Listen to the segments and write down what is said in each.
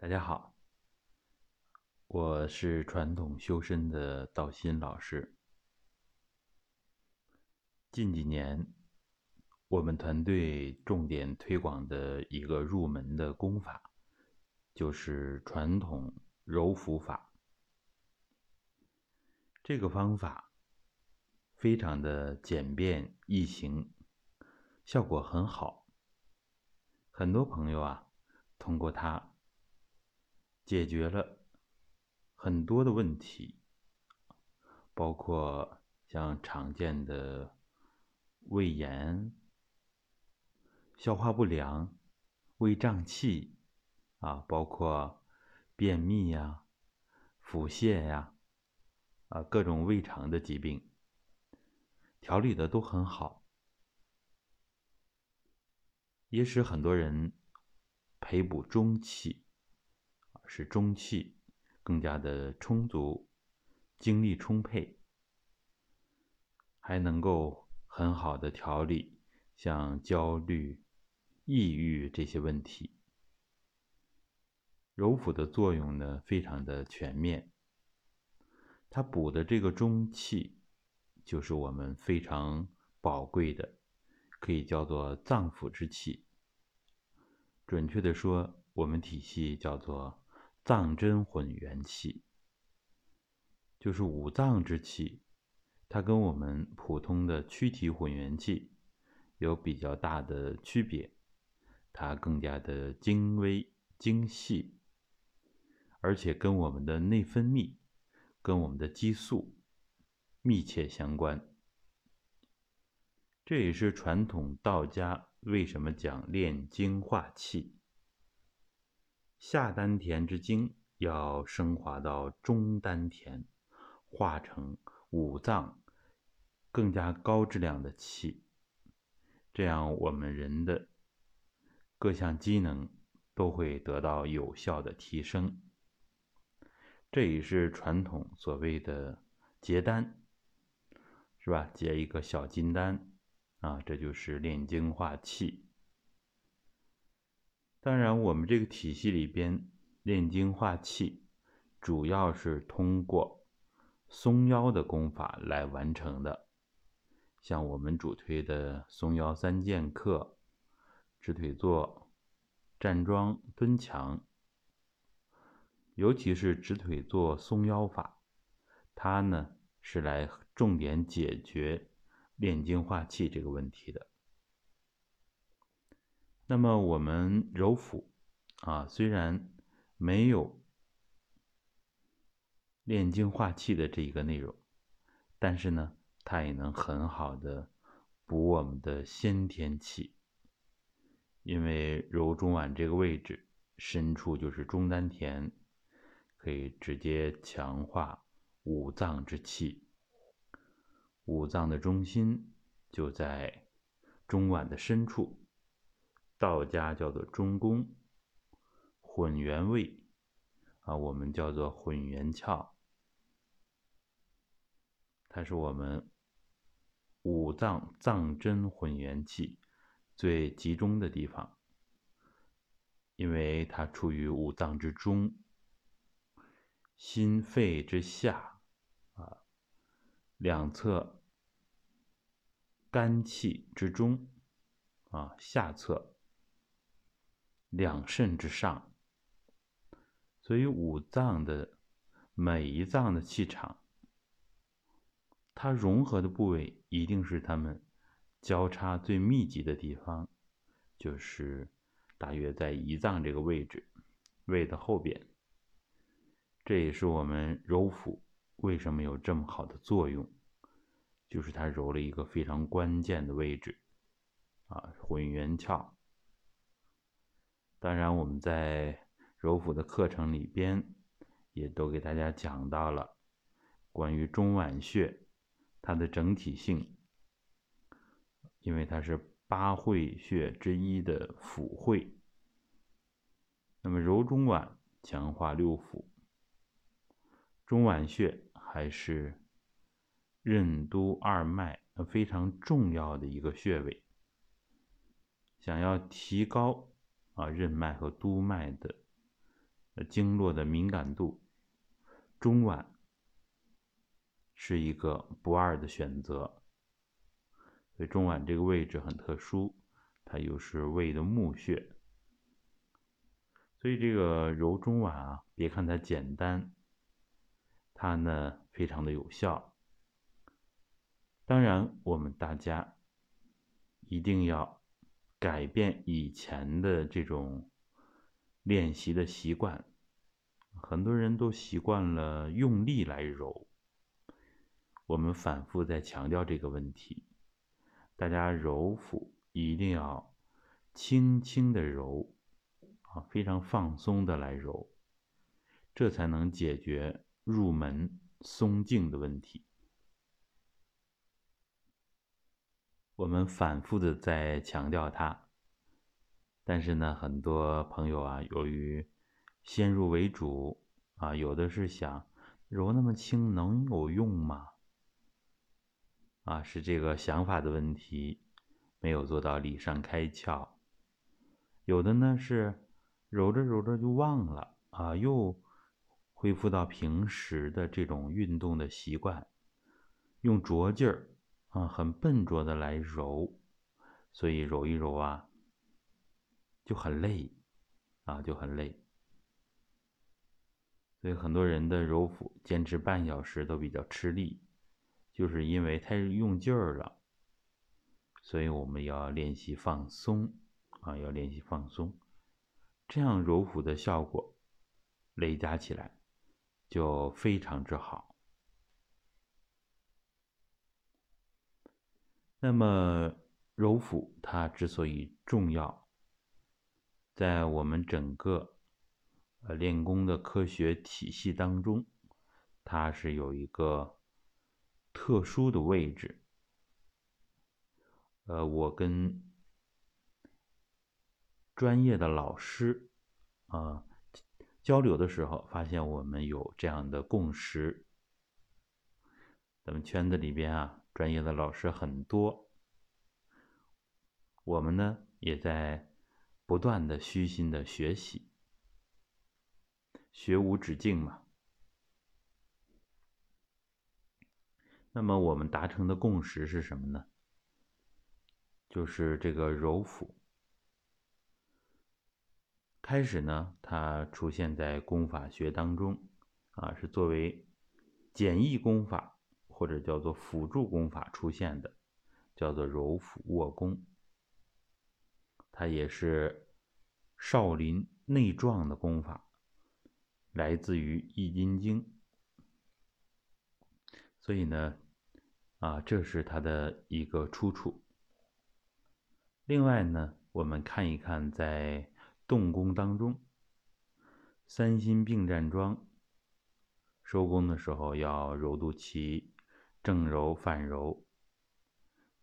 大家好，我是传统修身的道心老师。近几年，我们团队重点推广的一个入门的功法，就是传统揉腹法。这个方法非常的简便易行，效果很好。很多朋友啊，通过它。解决了很多的问题，包括像常见的胃炎、消化不良、胃胀气啊，包括便秘呀、腹泻呀啊，各种胃肠的疾病，调理的都很好，也使很多人培补中气。使中气更加的充足，精力充沛，还能够很好的调理像焦虑、抑郁这些问题。揉腹的作用呢，非常的全面。它补的这个中气，就是我们非常宝贵的，可以叫做脏腑之气。准确的说，我们体系叫做。藏真混元气，就是五脏之气，它跟我们普通的躯体混元气有比较大的区别，它更加的精微精细，而且跟我们的内分泌、跟我们的激素密切相关。这也是传统道家为什么讲炼精化气。下丹田之精要升华到中丹田，化成五脏更加高质量的气，这样我们人的各项机能都会得到有效的提升。这也是传统所谓的结丹，是吧？结一个小金丹啊，这就是炼精化气。当然，我们这个体系里边炼精化气，主要是通过松腰的功法来完成的。像我们主推的松腰三剑客、直腿坐、站桩、蹲墙，尤其是直腿坐松腰法，它呢是来重点解决炼精化气这个问题的。那么我们揉腹啊，虽然没有炼精化气的这一个内容，但是呢，它也能很好的补我们的先天气。因为揉中脘这个位置深处就是中丹田，可以直接强化五脏之气。五脏的中心就在中脘的深处。道家叫做中宫，混元位啊，我们叫做混元窍，它是我们五脏藏真混元气最集中的地方，因为它处于五脏之中，心肺之下啊，两侧肝气之中啊，下侧。两肾之上，所以五脏的每一脏的气场，它融合的部位一定是它们交叉最密集的地方，就是大约在胰脏这个位置，胃的后边。这也是我们揉腹为什么有这么好的作用，就是它揉了一个非常关键的位置，啊，混元窍。当然，我们在揉腹的课程里边，也都给大家讲到了关于中脘穴它的整体性，因为它是八会穴之一的腑会。那么揉中脘，强化六腑。中脘穴还是任督二脉非常重要的一个穴位，想要提高。啊，任脉和督脉的经络的敏感度，中脘是一个不二的选择。所以中脘这个位置很特殊，它又是胃的募穴，所以这个揉中脘啊，别看它简单，它呢非常的有效。当然，我们大家一定要改变以前的这种练习的习惯。很多人都习惯了用力来揉，我们反复在强调这个问题。大家揉腹一定要轻轻的揉，啊，非常放松的来揉，这才能解决入门松静的问题。我们反复的在强调它，但是呢，很多朋友啊，由于先入为主啊，有的是想揉那么轻能有用吗？啊，是这个想法的问题，没有做到理上开窍。有的呢是揉着揉着就忘了啊，又恢复到平时的这种运动的习惯，用拙劲儿。啊，很笨拙的来揉，所以揉一揉啊，就很累，啊，就很累。所以很多人的揉腹坚持半小时都比较吃力，就是因为太用劲儿了。所以我们要练习放松，啊，要练习放松，这样揉腹的效果累加起来就非常之好。那么柔腹它之所以重要，在我们整个呃练功的科学体系当中，它是有一个特殊的位置。呃，我跟专业的老师啊交流的时候，发现我们有这样的共识。咱们圈子里边啊。专业的老师很多，我们呢也在不断的虚心的学习，学无止境嘛。那么我们达成的共识是什么呢？就是这个揉腹，开始呢它出现在功法学当中，啊是作为简易功法。或者叫做辅助功法出现的，叫做揉腹卧功。它也是少林内壮的功法，来自于《易筋经》。所以呢，啊，这是它的一个出处。另外呢，我们看一看在动功当中，三心并站桩收功的时候要揉肚脐。正揉、反揉，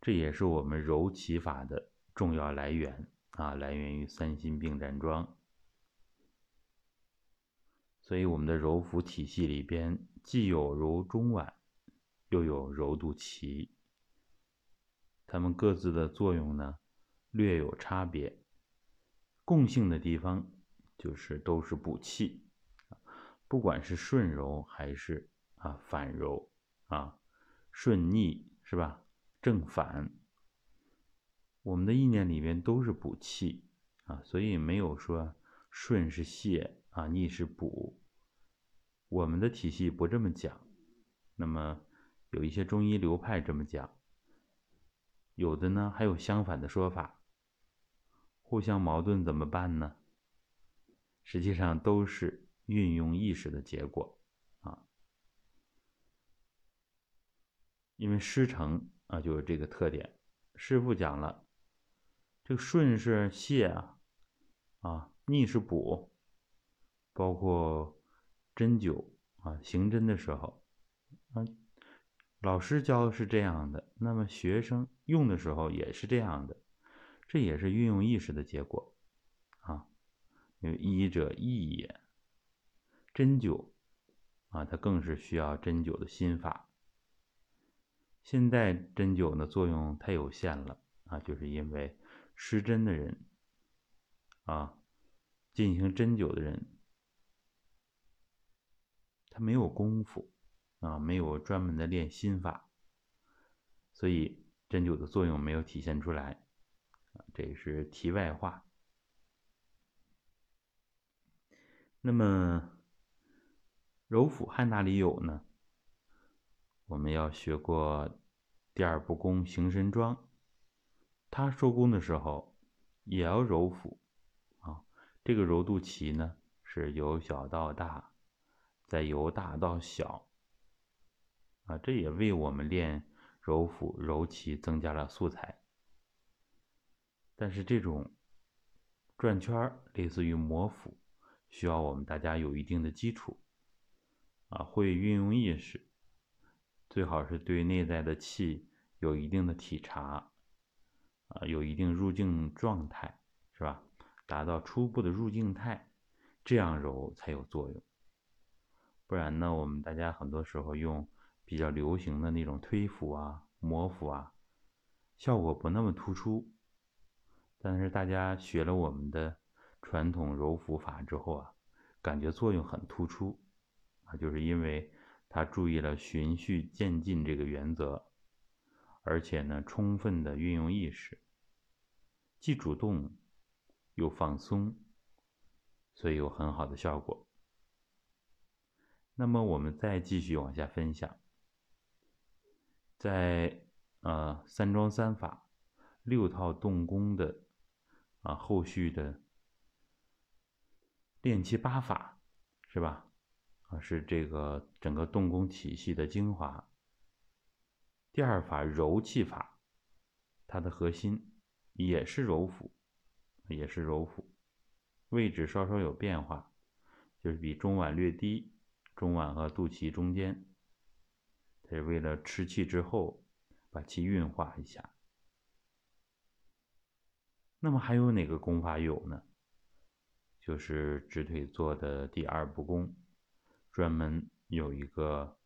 这也是我们揉起法的重要来源啊，来源于三心并站桩。所以，我们的揉腹体系里边既有揉中脘，又有揉肚脐，它们各自的作用呢略有差别，共性的地方就是都是补气，不管是顺揉还是啊反揉啊。顺逆是吧？正反，我们的意念里面都是补气啊，所以没有说顺是泻啊，逆是补。我们的体系不这么讲，那么有一些中医流派这么讲，有的呢还有相反的说法，互相矛盾怎么办呢？实际上都是运用意识的结果。因为师承啊，就有这个特点。师傅讲了，这个顺是泻啊，啊逆是补，包括针灸啊，行针的时候，啊，老师教是这样的，那么学生用的时候也是这样的，这也是运用意识的结果啊。因为医者意也，针灸啊，它更是需要针灸的心法。现在针灸的作用太有限了啊，就是因为施针的人啊，进行针灸的人他没有功夫啊，没有专门的练心法，所以针灸的作用没有体现出来。这也是题外话。那么揉腹汉哪里有呢？我们要学过第二步功行神桩，他收功的时候也要揉腹啊。这个揉肚脐呢，是由小到大，再由大到小啊。这也为我们练揉腹揉脐增加了素材。但是这种转圈类似于磨腹，需要我们大家有一定的基础啊，会运用意识。最好是对内在的气有一定的体察，啊，有一定入境状态，是吧？达到初步的入境态，这样揉才有作用。不然呢，我们大家很多时候用比较流行的那种推腹啊、摩腹啊，效果不那么突出。但是大家学了我们的传统揉腹法之后啊，感觉作用很突出，啊，就是因为。他注意了循序渐进这个原则，而且呢，充分的运用意识，既主动又放松，所以有很好的效果。那么我们再继续往下分享，在呃三桩三法六套动功的啊后续的练气八法，是吧？啊是这个整个动功体系的精华。第二法柔气法，它的核心也是揉腹，也是揉腹，位置稍稍有变化，就是比中脘略低，中脘和肚脐中间，它是为了吃气之后把气运化一下。那么还有哪个功法有呢？就是直腿坐的第二步功。专门有一个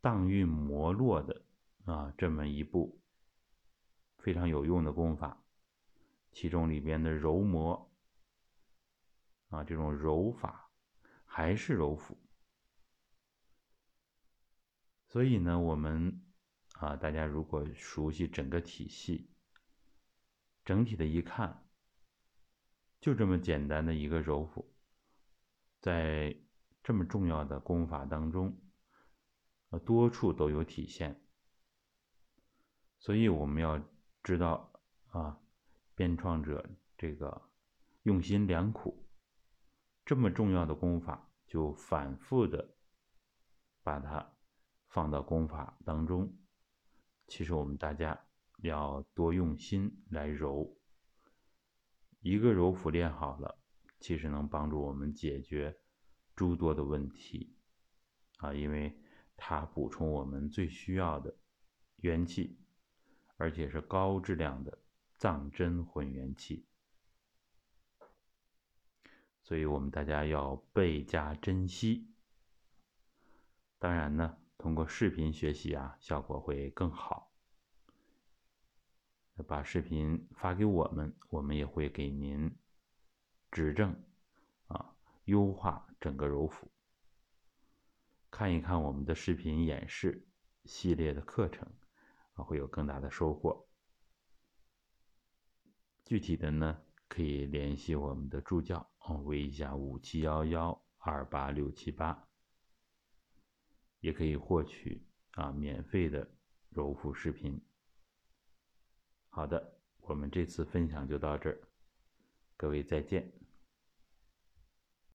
荡运摩络的啊，这么一步非常有用的功法，其中里边的揉摩啊，这种揉法还是揉腹，所以呢，我们啊，大家如果熟悉整个体系，整体的一看，就这么简单的一个揉腹，在。这么重要的功法当中，呃，多处都有体现，所以我们要知道啊，编创者这个用心良苦，这么重要的功法就反复的把它放到功法当中。其实我们大家要多用心来揉，一个揉腹练好了，其实能帮助我们解决。诸多的问题啊，因为它补充我们最需要的元气，而且是高质量的藏真混元气，所以我们大家要倍加珍惜。当然呢，通过视频学习啊，效果会更好。把视频发给我们，我们也会给您指正，优化。整个揉腹，看一看我们的视频演示系列的课程，啊，会有更大的收获。具体的呢，可以联系我们的助教，哦，微一下五七幺幺二八六七八，也可以获取啊免费的揉腹视频。好的，我们这次分享就到这儿，各位再见。